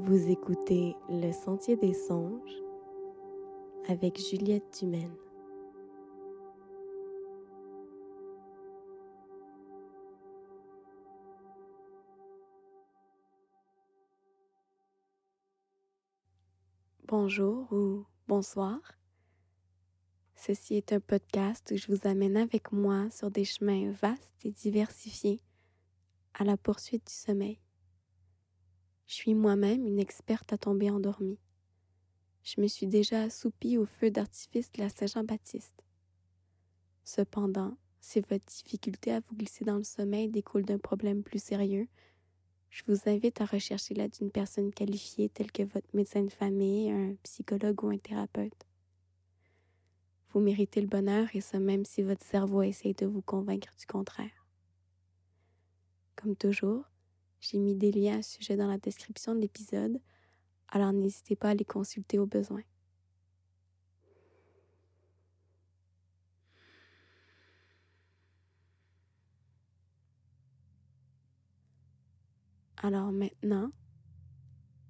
Vous écoutez Le Sentier des Songes avec Juliette Dumaine. Bonjour ou bonsoir. Ceci est un podcast où je vous amène avec moi sur des chemins vastes et diversifiés à la poursuite du sommeil. Je suis moi-même une experte à tomber endormie. Je me suis déjà assoupie au feu d'artifice de la Saint-Jean-Baptiste. Cependant, si votre difficulté à vous glisser dans le sommeil découle d'un problème plus sérieux, je vous invite à rechercher l'aide d'une personne qualifiée telle que votre médecin de famille, un psychologue ou un thérapeute. Vous méritez le bonheur et ce même si votre cerveau essaye de vous convaincre du contraire. Comme toujours, j'ai mis des liens à ce sujet dans la description de l'épisode, alors n'hésitez pas à les consulter au besoin. Alors maintenant,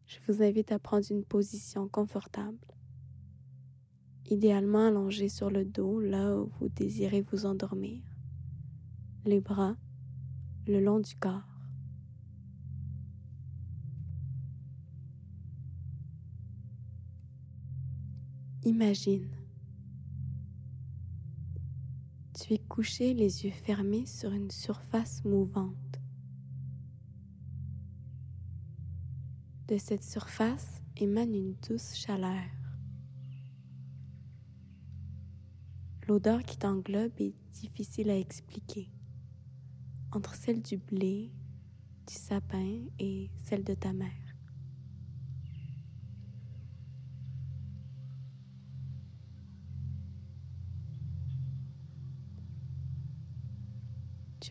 je vous invite à prendre une position confortable, idéalement allongé sur le dos là où vous désirez vous endormir, les bras le long du corps. Imagine. Tu es couché les yeux fermés sur une surface mouvante. De cette surface émane une douce chaleur. L'odeur qui t'englobe est difficile à expliquer. Entre celle du blé, du sapin et celle de ta mère.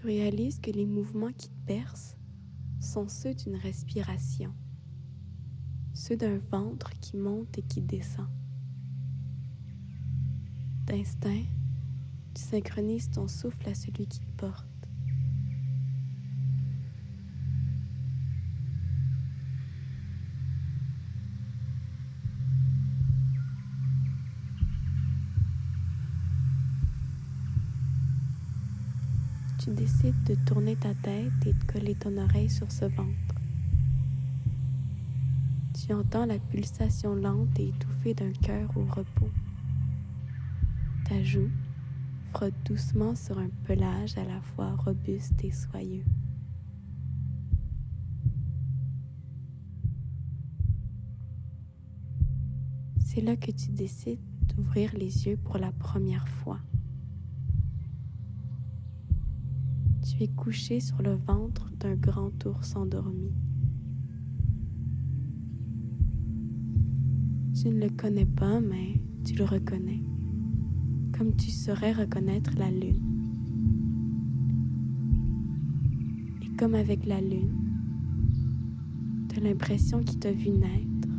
Tu réalises que les mouvements qui te bercent sont ceux d'une respiration, ceux d'un ventre qui monte et qui descend. D'instinct, tu synchronises ton souffle à celui qui te porte. Tu décides de tourner ta tête et de coller ton oreille sur ce ventre. Tu entends la pulsation lente et étouffée d'un cœur au repos. Ta joue frotte doucement sur un pelage à la fois robuste et soyeux. C'est là que tu décides d'ouvrir les yeux pour la première fois. Tu es couché sur le ventre d'un grand ours endormi. Tu ne le connais pas, mais tu le reconnais, comme tu saurais reconnaître la lune. Et comme avec la lune, tu as l'impression qu'il t'a vu naître.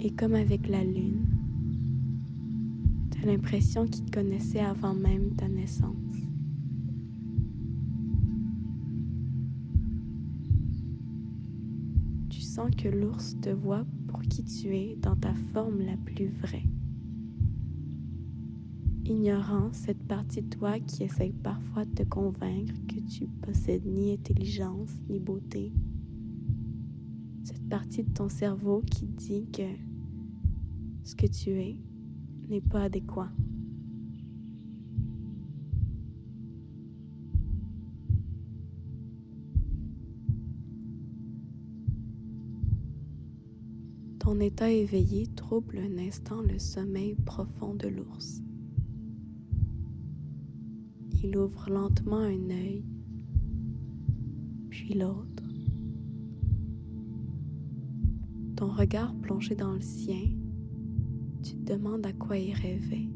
Et comme avec la lune, l'impression qu'il te connaissait avant même ta naissance. Que l'ours te voit pour qui tu es dans ta forme la plus vraie. Ignorant cette partie de toi qui essaye parfois de te convaincre que tu possèdes ni intelligence ni beauté. Cette partie de ton cerveau qui dit que ce que tu es n'est pas adéquat. Ton état éveillé trouble un instant le sommeil profond de l'ours. Il ouvre lentement un œil, puis l'autre. Ton regard plongé dans le sien, tu te demandes à quoi il rêvait.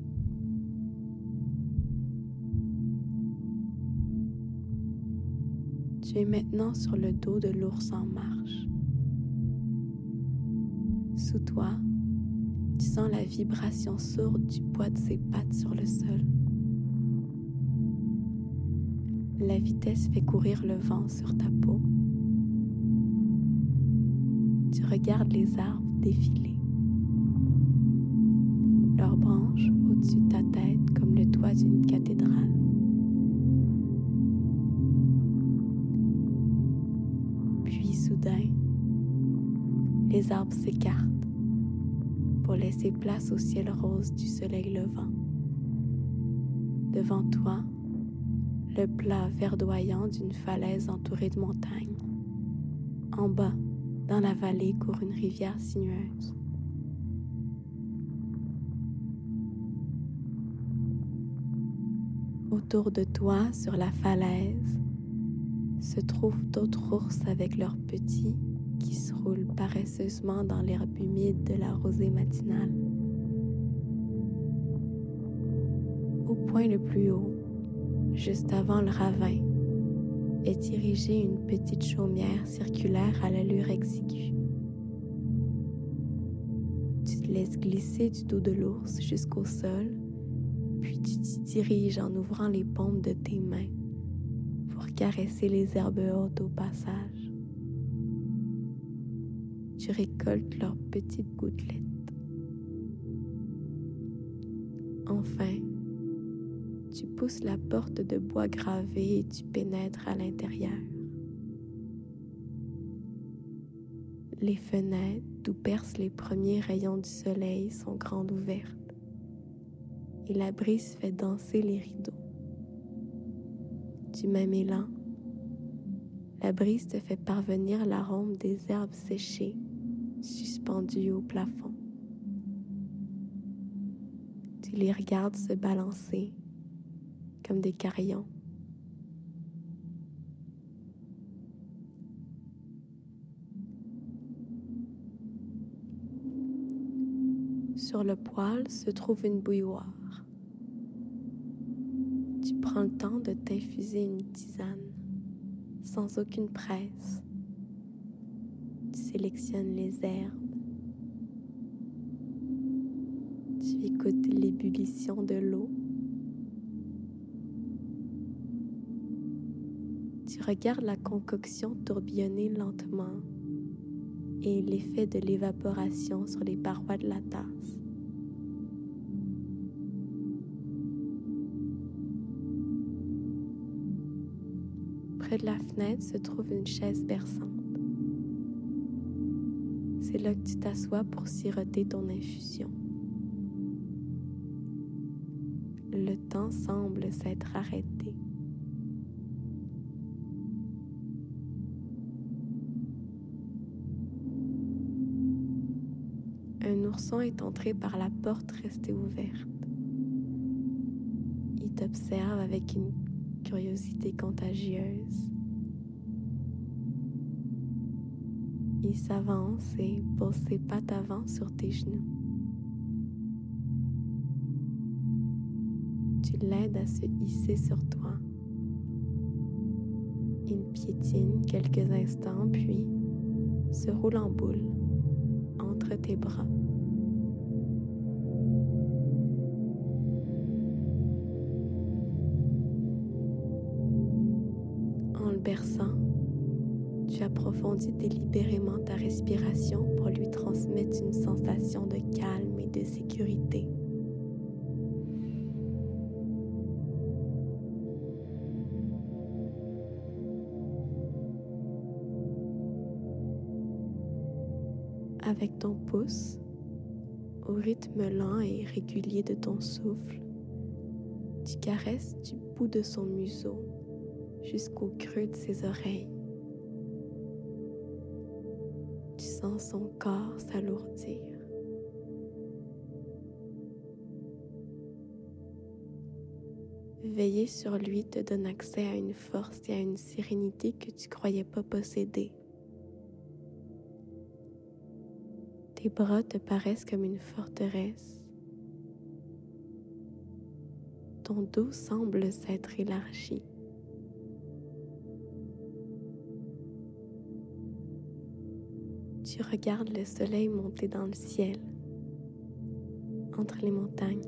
Tu es maintenant sur le dos de l'ours en marche toi, tu sens la vibration sourde du poids de ses pattes sur le sol. La vitesse fait courir le vent sur ta peau. Tu regardes les arbres défiler. Leurs branches au-dessus de ta tête comme le toit d'une cathédrale. Puis soudain, les arbres s'écartent pour laisser place au ciel rose du soleil levant. Devant toi, le plat verdoyant d'une falaise entourée de montagnes. En bas, dans la vallée, court une rivière sinueuse. Autour de toi, sur la falaise, se trouvent d'autres ours avec leurs petits qui se roulent paresseusement dans l'herbe humide de la rosée matinale. Au point le plus haut, juste avant le ravin, est dirigée une petite chaumière circulaire à l'allure exiguë. Tu te laisses glisser du dos de l'ours jusqu'au sol, puis tu t'y diriges en ouvrant les paumes de tes mains pour caresser les herbes hautes au passage. Tu récoltes leurs petites gouttelettes. Enfin, tu pousses la porte de bois gravé et tu pénètres à l'intérieur. Les fenêtres d'où percent les premiers rayons du soleil sont grandes ouvertes et la brise fait danser les rideaux. Du même élan, la brise te fait parvenir l'arôme des herbes séchées suspendues au plafond. Tu les regardes se balancer comme des carillons. Sur le poêle se trouve une bouilloire. Tu prends le temps de t'infuser une tisane sans aucune presse. Tu sélectionnes les herbes. Tu écoutes l'ébullition de l'eau. Tu regardes la concoction tourbillonner lentement et l'effet de l'évaporation sur les parois de la tasse. Près de la fenêtre se trouve une chaise berçante. C'est là que tu t'assois pour siroter ton infusion. Le temps semble s'être arrêté. Un ourson est entré par la porte restée ouverte. Il t'observe avec une curiosité contagieuse. Il s'avance et pose ses pattes avant sur tes genoux. Tu l'aides à se hisser sur toi. Il piétine quelques instants puis se roule en boule entre tes bras. En le berçant, tu approfondis délibérément ta respiration pour lui transmettre une sensation de calme et de sécurité. Avec ton pouce, au rythme lent et régulier de ton souffle, tu caresses du bout de son museau jusqu'au creux de ses oreilles. Son corps s'alourdir. Veiller sur lui te donne accès à une force et à une sérénité que tu croyais pas posséder. Tes bras te paraissent comme une forteresse. Ton dos semble s'être élargi. Tu regardes le soleil monter dans le ciel, entre les montagnes.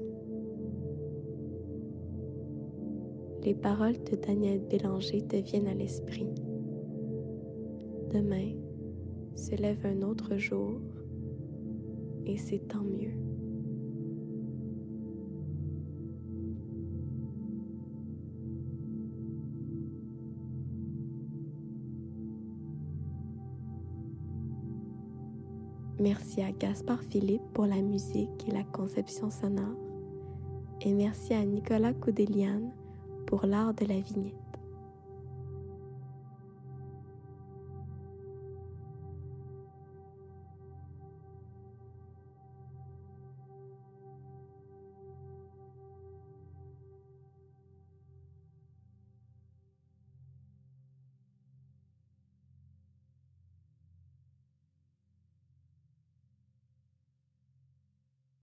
Les paroles de Daniel Bélanger te viennent à l'esprit. Demain, se lève un autre jour et c'est tant mieux. Merci à Gaspard Philippe pour la musique et la conception sonore. Et merci à Nicolas Coudelian pour l'art de la vignette.